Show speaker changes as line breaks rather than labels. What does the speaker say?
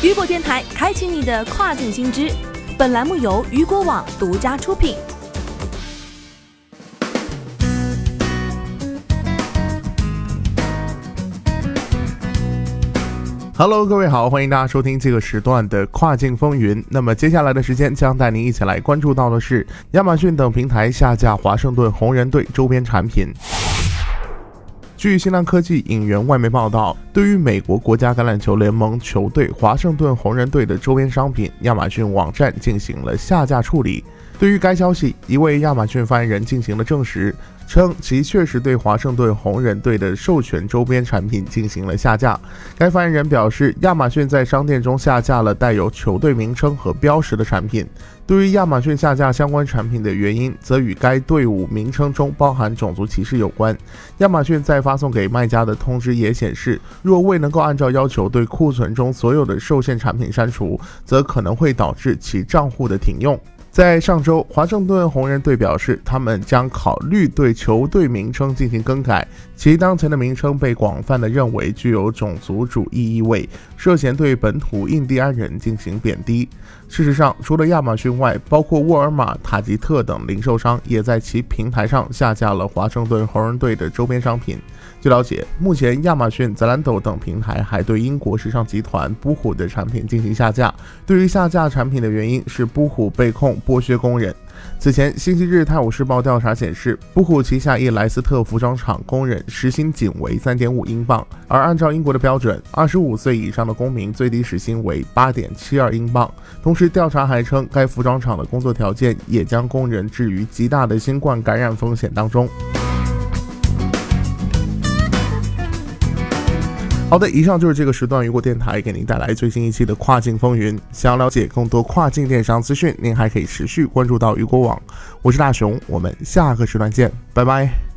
雨果电台开启你的跨境新知。本栏目由雨果网独家出品。
Hello，各位好，欢迎大家收听这个时段的跨境风云。那么接下来的时间将带您一起来关注到的是亚马逊等平台下架华盛顿红人队周边产品。据新浪科技引援外媒报道，对于美国国家橄榄球联盟球队华盛顿红人队的周边商品，亚马逊网站进行了下架处理。对于该消息，一位亚马逊发言人进行了证实，称其确实对华盛顿红人队的授权周边产品进行了下架。该发言人表示，亚马逊在商店中下架了带有球队名称和标识的产品。对于亚马逊下架相关产品的原因，则与该队伍名称中包含种族歧视有关。亚马逊在发送给卖家的通知也显示，若未能够按照要求对库存中所有的受限产品删除，则可能会导致其账户的停用。在上周，华盛顿红人队表示，他们将考虑对球队名称进行更改。其当前的名称被广泛的认为具有种族主义意味，涉嫌对本土印第安人进行贬低。事实上，除了亚马逊外，包括沃尔玛、塔吉特等零售商也在其平台上下架了华盛顿红人队的周边商品。据了解，目前亚马逊、泽兰斗等平台还对英国时尚集团布虎的产品进行下架。对于下架产品的原因是布虎被控剥削工人。此前，星期日《泰晤士报》调查显示，布库旗下一莱斯特服装厂工人时薪仅为三点五英镑，而按照英国的标准，二十五岁以上的公民最低时薪为八点七二英镑。同时，调查还称，该服装厂的工作条件也将工人置于极大的新冠感染风险当中。好的，以上就是这个时段雨果电台给您带来最新一期的跨境风云。想要了解更多跨境电商资讯，您还可以持续关注到雨果网。我是大熊，我们下个时段见，拜拜。